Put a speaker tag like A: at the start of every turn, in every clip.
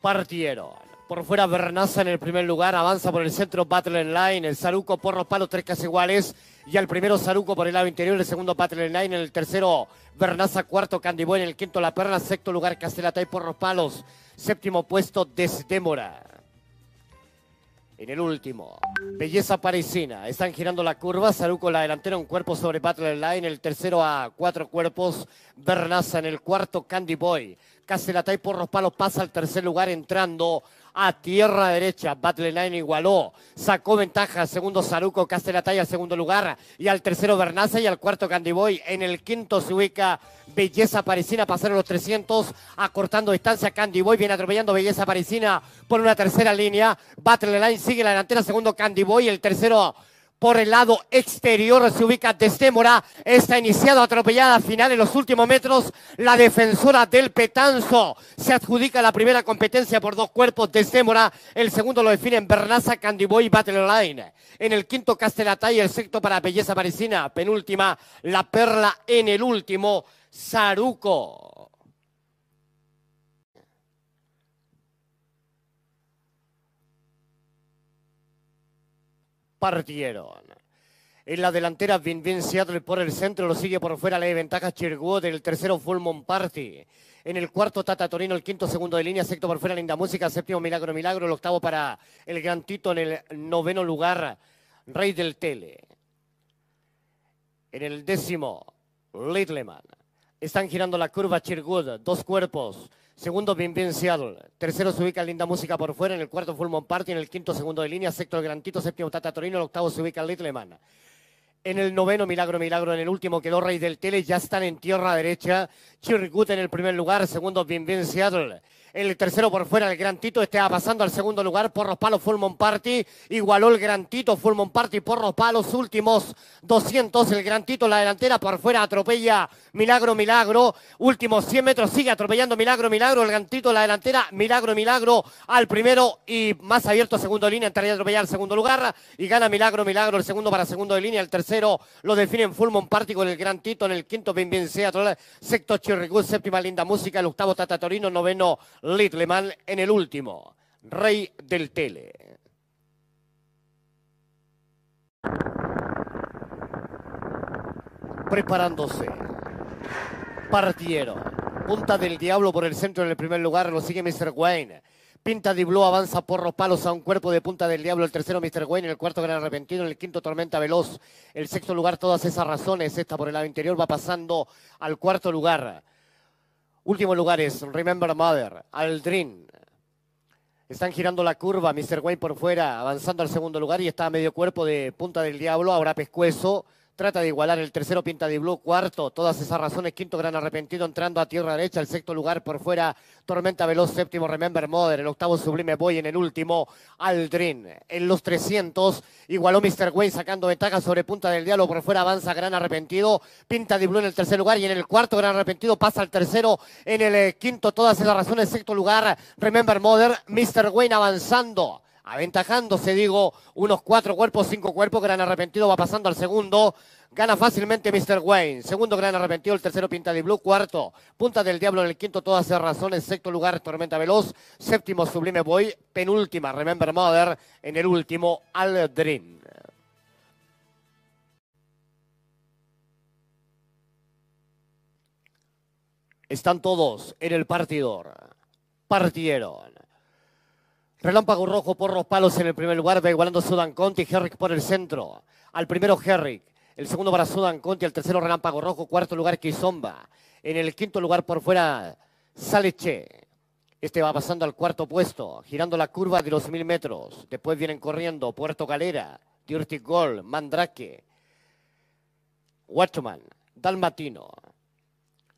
A: partieron. Por fuera Bernaza en el primer lugar, avanza por el centro Battle Line, el Saruco por los palos, tres casas iguales, y al primero Saruco por el lado interior, el segundo Battle Line, en el tercero Bernaza, cuarto Candy Boy, en el quinto La Perla, sexto lugar Castellatay por los palos, séptimo puesto Desdémora. En el último, Belleza Parisina. Están girando la curva. Saruco la delantera, un cuerpo sobre Battle Line. El tercero a cuatro cuerpos. Bernaza en el cuarto, Candy Boy. Caselatay por los palos pasa al tercer lugar entrando a tierra derecha. Battle Line igualó, sacó ventaja. Segundo Saruco, Castelatay al segundo lugar. Y al tercero Bernaza y al cuarto Candy Boy. En el quinto se ubica Belleza Parisina, pasaron los 300, acortando distancia. Candy Boy viene atropellando Belleza Parisina por una tercera línea. Battle Line sigue la delantera, segundo Candy Boy. El tercero por el lado exterior se ubica Desdémora. Está iniciado atropellada final en los últimos metros. La defensora del Petanzo se adjudica la primera competencia por dos cuerpos. Desdémora. El segundo lo definen Bernaza, Candiboy Battle Line. En el quinto Castelatay. El sexto para Belleza Parisina. Penúltima, La Perla en el último. Saruco. Partieron. En la delantera, Vin Vin Seattle por el centro, lo sigue por fuera, le ventaja Chirwood, el tercero Full Party. En el cuarto, Tata Torino, el quinto, segundo de línea, sexto por fuera, Linda Música, séptimo, Milagro, Milagro, el octavo para el Gran Tito, en el noveno lugar, Rey del Tele. En el décimo, Littleman. Están girando la curva Chirwood, dos cuerpos. Segundo, Bien Bien Seattle. Tercero se ubica Linda Música por fuera. En el cuarto, Full Party. En el quinto, segundo de línea. Sexto, el Grantito. Séptimo, Tata Torino. El octavo se ubica Littleman. En el noveno, Milagro, Milagro. En el último quedó Rey del Tele. Ya están en tierra derecha. Chirgut en el primer lugar. Segundo, Bien Seattle. El tercero por fuera, el Gran Tito, está pasando al segundo lugar por los palos Full Party. Igualó el Gran Tito, Full Party por los palos. Últimos 200, el Gran Tito, la delantera por fuera, atropella Milagro, Milagro. Últimos 100 metros, sigue atropellando Milagro, Milagro. El Gran Tito, la delantera, Milagro, Milagro al primero y más abierto, segundo de línea. Entraría a atropellar al segundo lugar y gana Milagro, Milagro. El segundo para segundo de línea. El tercero lo definen Full Party con el Gran Tito. En el quinto, bien, bien, sea. Sexto, Chirrigut. Séptima, linda música. El octavo, Tata Torino. Noveno, Littleman en el último, rey del tele. Preparándose. Partieron. Punta del Diablo por el centro en el primer lugar, lo sigue Mr. Wayne. Pinta de Blue avanza por los palos a un cuerpo de Punta del Diablo, el tercero Mr. Wayne, el cuarto Gran Arrepentido, en el quinto Tormenta Veloz, el sexto lugar todas esas razones, esta por el lado interior va pasando al cuarto lugar. Último lugar es Remember Mother, Aldrin. Están girando la curva, Mr. Wayne por fuera, avanzando al segundo lugar y está a medio cuerpo de Punta del Diablo, ahora Pescuezo. Trata de igualar el tercero Pinta de Blue, cuarto, todas esas razones, quinto Gran Arrepentido entrando a tierra derecha, el sexto lugar por fuera, Tormenta Veloz, séptimo Remember Mother, el octavo Sublime Boy, en el último Aldrin. En los 300 igualó Mr. Wayne sacando ventaja sobre Punta del Diablo, por fuera avanza Gran Arrepentido, Pinta de Blue en el tercer lugar y en el cuarto Gran Arrepentido pasa al tercero, en el eh, quinto todas esas razones, sexto lugar Remember Mother, Mr. Wayne avanzando aventajándose, digo, unos cuatro cuerpos, cinco cuerpos. Gran arrepentido va pasando al segundo. Gana fácilmente Mr. Wayne. Segundo, gran arrepentido. El tercero, Pinta de Blue. Cuarto, Punta del Diablo en el quinto, todas esas razones. Sexto lugar, Tormenta Veloz. Séptimo, Sublime Boy. Penúltima, Remember Mother. En el último, Aldrin. Están todos en el partidor. Partieron. Relámpago rojo por los palos en el primer lugar, va igualando Sudan Conti, Herrick por el centro. Al primero Herrick, el segundo para Sudan Conti, el tercero Relámpago rojo, cuarto lugar Kizomba. En el quinto lugar por fuera Saleche. Este va pasando al cuarto puesto, girando la curva de los mil metros. Después vienen corriendo Puerto Galera, Dirty Gold, Mandrake, Watchman, Dalmatino.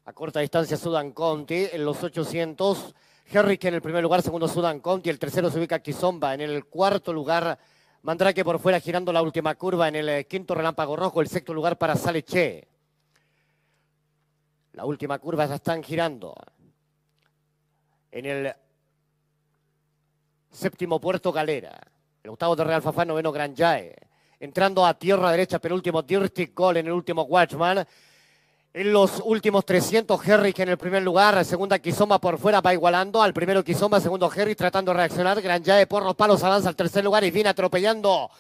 A: A corta distancia Sudan Conti en los 800. Herrick en el primer lugar, segundo Sudan Conti, el tercero se ubica Kizomba, en el cuarto lugar Mandrake por fuera girando la última curva, en el eh, quinto relámpago rojo, el sexto lugar para Saleche. La última curva ya están girando. En el séptimo Puerto Galera, el octavo de Real Fafá, noveno Gran Jae. Entrando a tierra derecha, penúltimo Dirty Call en el último Watchman. En los últimos 300, Herrick en el primer lugar, segunda Kizomba por fuera va igualando al primero Kizomba, segundo Herrick tratando de reaccionar, Gran Yae por los palos avanza al tercer lugar y viene atropellando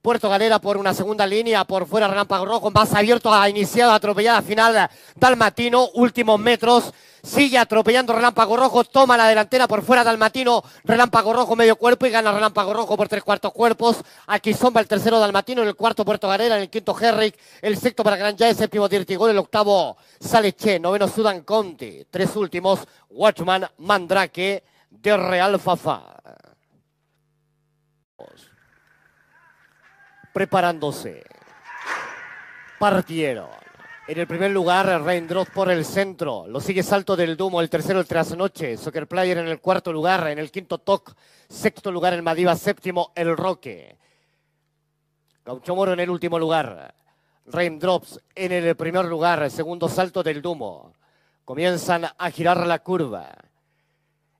A: Puerto Galera por una segunda línea, por fuera Relámpago Rojo, más abierto, ha iniciado atropellada final Dalmatino, últimos metros, sigue atropellando Relámpago Rojo, toma la delantera por fuera Dalmatino, Relámpago Rojo medio cuerpo y gana Relámpago Rojo por tres cuartos cuerpos, aquí Zomba el tercero Dalmatino, en el cuarto Puerto Galera, en el quinto Herrick, el sexto para Gran el séptimo Dirtigol, el octavo Saleche, noveno Sudan Conti, tres últimos Watchman Mandrake de Real Fafa. Preparándose. Partieron. En el primer lugar, Raindrop por el centro. Lo sigue Salto del Dumo, el tercero el Trasnoche. Soccer Player en el cuarto lugar. En el quinto Toc. Sexto lugar el Madiva. Séptimo el Roque. Gaucho Moro en el último lugar. Raindrops en el primer lugar. Segundo Salto del Dumo. Comienzan a girar la curva.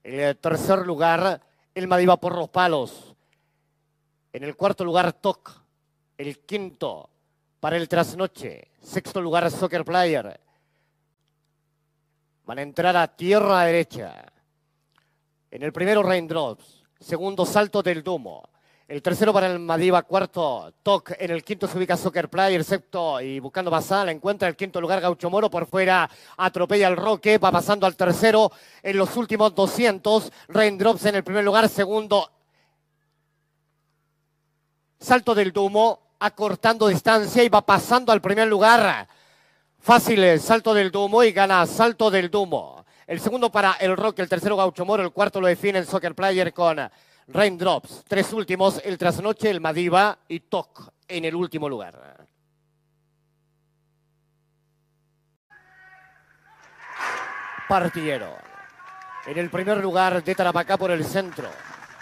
A: En el tercer lugar, el Madiva por los palos. En el cuarto lugar, Toc el quinto para el trasnoche, sexto lugar Soccer Player. Van a entrar a tierra derecha. En el primero Raindrops, segundo Salto del Dumo. El tercero para el Madiva, cuarto Toc. En el quinto se ubica Soccer Player, sexto y buscando pasar. Encuentra el quinto lugar Gaucho Moro por fuera. Atropella el Roque, va pasando al tercero. En los últimos 200, Raindrops en el primer lugar, segundo Salto del Dumo acortando distancia y va pasando al primer lugar. Fácil el salto del Dumo y gana salto del Dumo. El segundo para el Rock, el tercero Gaucho Moro, el cuarto lo define el Soccer Player con Raindrops. Tres últimos, el Trasnoche, el Madiva y Toc en el último lugar. Partieron. En el primer lugar de Tarapacá por el centro.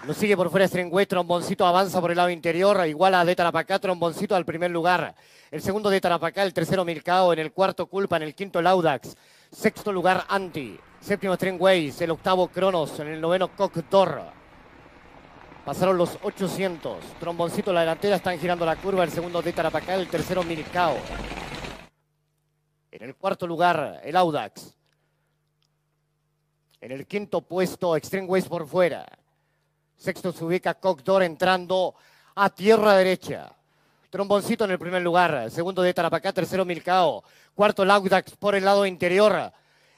A: Lo sigue por fuera Stringway, Tromboncito avanza por el lado interior, igual a de Tarapacá, Tromboncito al primer lugar. El segundo de Tarapacá, el tercero Milcao, en el cuarto Culpa, en el quinto Laudax. Sexto lugar Anti, séptimo Stringways, el octavo Cronos, en el noveno Cockdor. Pasaron los 800. Tromboncito la delantera, están girando la curva. El segundo de Tarapacá, el tercero Milcao. En el cuarto lugar, el Audax. En el quinto puesto, Extreme Ways por fuera. Sexto se ubica Cocdor entrando a tierra derecha. Tromboncito en el primer lugar. Segundo de Tarapacá. Tercero Milcao. Cuarto Laudax por el lado interior.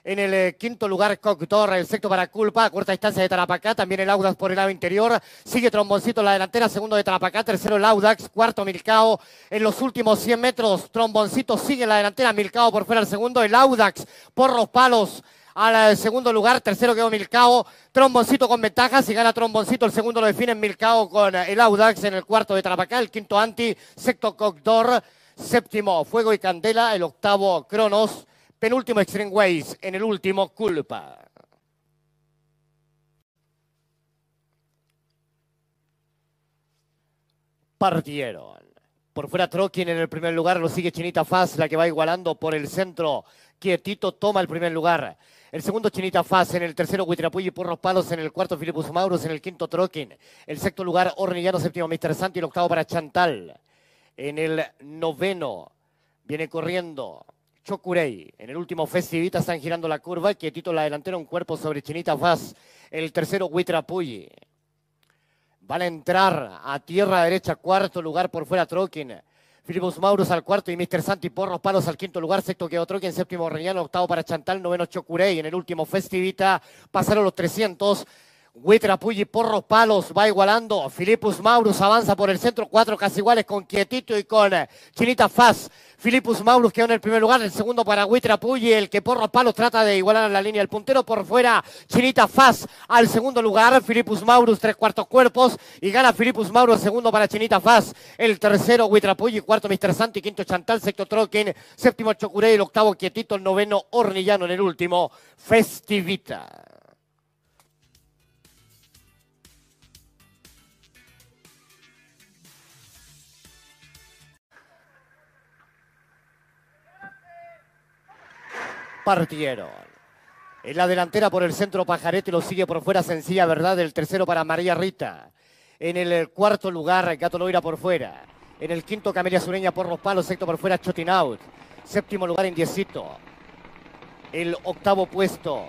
A: En el eh, quinto lugar, Cocdor, el sexto para Culpa, cuarta distancia de Tarapacá, también el Audax por el lado interior, sigue Tromboncito en la delantera, segundo de Tarapacá, tercero el Audax, cuarto Milcao, en los últimos 100 metros, Tromboncito sigue en la delantera, Milcao por fuera el segundo, el Audax por los palos, al segundo lugar. Tercero quedó Milcao. Tromboncito con ventajas y gana Tromboncito. El segundo lo define Milcao con el Audax en el cuarto de Trapacá. El quinto Anti. Sexto Cogdor. Séptimo Fuego y Candela. El octavo Cronos. Penúltimo Extreme Ways. En el último Culpa. Partieron. Por fuera Trokin en el primer lugar, lo sigue Chinita Faz, la que va igualando por el centro. Quietito toma el primer lugar. El segundo Chinita Faz, en el tercero Huitrapuy por los palos, en el cuarto Filipus Maurus, en el quinto Troquín, el sexto lugar Hornillano, séptimo Mr. Santi, el octavo para Chantal. En el noveno viene corriendo Chocurey. En el último Festivita están girando la curva, quietito la delantera, un cuerpo sobre Chinita Faz. El tercero Huitrapuy. Van a entrar a tierra derecha, cuarto lugar por fuera Troquín. Filipos Maurus al cuarto y Mr. Santi Porros Palos al quinto lugar, sexto que otro, que en séptimo Reñano, octavo para Chantal, noveno Chocurey, en el último Festivita pasaron los 300, Huitra Puyi Porros Palos va igualando. Filipus Maurus avanza por el centro, cuatro casi iguales con Quietito y con eh, Chinita Faz. Filipus Maurus quedó en el primer lugar, el segundo para Huitra Puyi, el que Porros Palos trata de igualar a la línea. El puntero por fuera, Chinita Faz al segundo lugar. Filipus Maurus, tres cuartos cuerpos y gana Filipus Maurus, segundo para Chinita Faz. El tercero Huitra Puyi, cuarto Mr. Santi, quinto Chantal, sexto Troquín, séptimo Chocurey, el octavo Quietito, el noveno Hornillano en el último Festivita. Partieron. En la delantera por el centro Pajarete lo sigue por fuera Sencilla Verdad, el tercero para María Rita. En el cuarto lugar Gato Loira por fuera. En el quinto Camelia Sureña por los palos, sexto por fuera Chotinaut. Séptimo lugar Indiecito. el octavo puesto.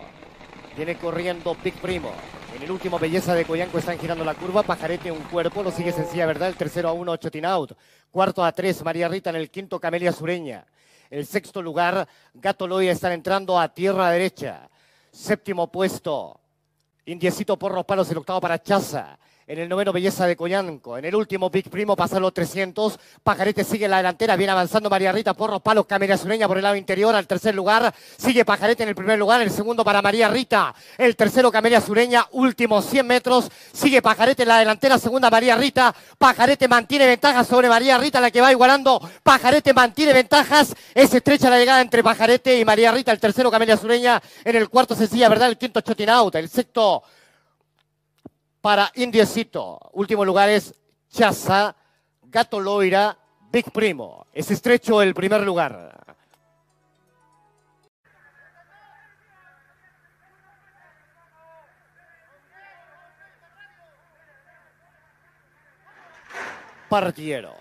A: Viene corriendo Big Primo. En el último, Belleza de Coyanco están girando la curva. Pajarete un cuerpo, lo sigue sencilla, ¿verdad? El tercero a uno, Chotin Out. Cuarto a tres, María Rita en el quinto, Camelia Sureña. El sexto lugar, Gato Loya están entrando a tierra derecha. Séptimo puesto, Indiecito Porros Palos, el octavo para Chaza. En el noveno, Belleza de Coyanco. En el último, Big Primo, pasa los 300. Pajarete sigue en la delantera. Viene avanzando María Rita, Porros Palos, Camelia Sureña por el lado interior. Al tercer lugar, sigue Pajarete en el primer lugar. El segundo para María Rita. El tercero, Camelia Sureña. Último 100 metros. Sigue Pajarete en la delantera. Segunda, María Rita. Pajarete mantiene ventajas sobre María Rita, la que va igualando. Pajarete mantiene ventajas. Es estrecha la llegada entre Pajarete y María Rita. El tercero, Camelia Sureña. En el cuarto, sencilla, ¿verdad? El quinto, Chotin Out. El sexto, para Indiecito. Último lugar es Chaza, Gato Loira, Big Primo. Es estrecho el primer lugar. Partieron.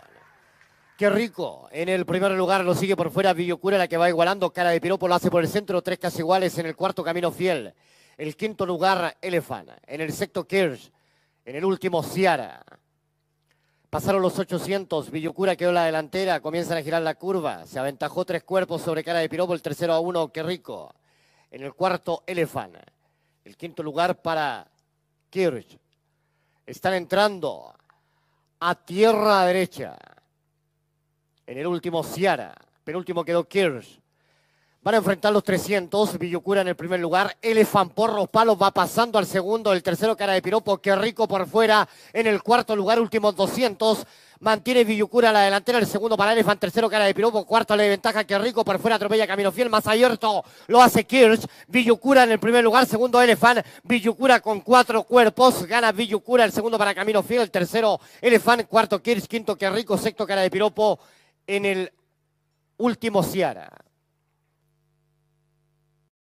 A: Qué rico. En el primer lugar lo sigue por fuera Villocura, la que va igualando. Cara de Piropo lo hace por el centro. Tres casi iguales en el cuarto Camino Fiel. El quinto lugar, Elefant. En el sexto, Kirsch. En el último, Ciara. Pasaron los 800, Villocura quedó en la delantera, comienzan a girar la curva, se aventajó tres cuerpos sobre cara de Piropo, el tercero a uno, qué rico. En el cuarto, Elefant. El quinto lugar para Kirsch. Están entrando a tierra derecha. En el último, Ciara. Penúltimo quedó Kirsch. Van a enfrentar los 300. Villocura en el primer lugar. Elefant por los palos va pasando al segundo. El tercero, cara de piropo. Qué rico por fuera. En el cuarto lugar, últimos 200. Mantiene Villocura la delantera. El segundo para Elefant. Tercero, cara de piropo. Cuarto le ventaja. Qué rico por fuera. Atropella Camino Fiel. Más abierto lo hace Kirsch. Villocura en el primer lugar. Segundo, Elefant. Villocura con cuatro cuerpos. Gana Villocura. El segundo para Camino Fiel. El tercero, Elefant. Cuarto, Kirsch. Quinto, qué rico. Sexto, cara de piropo. En el último, Ciara.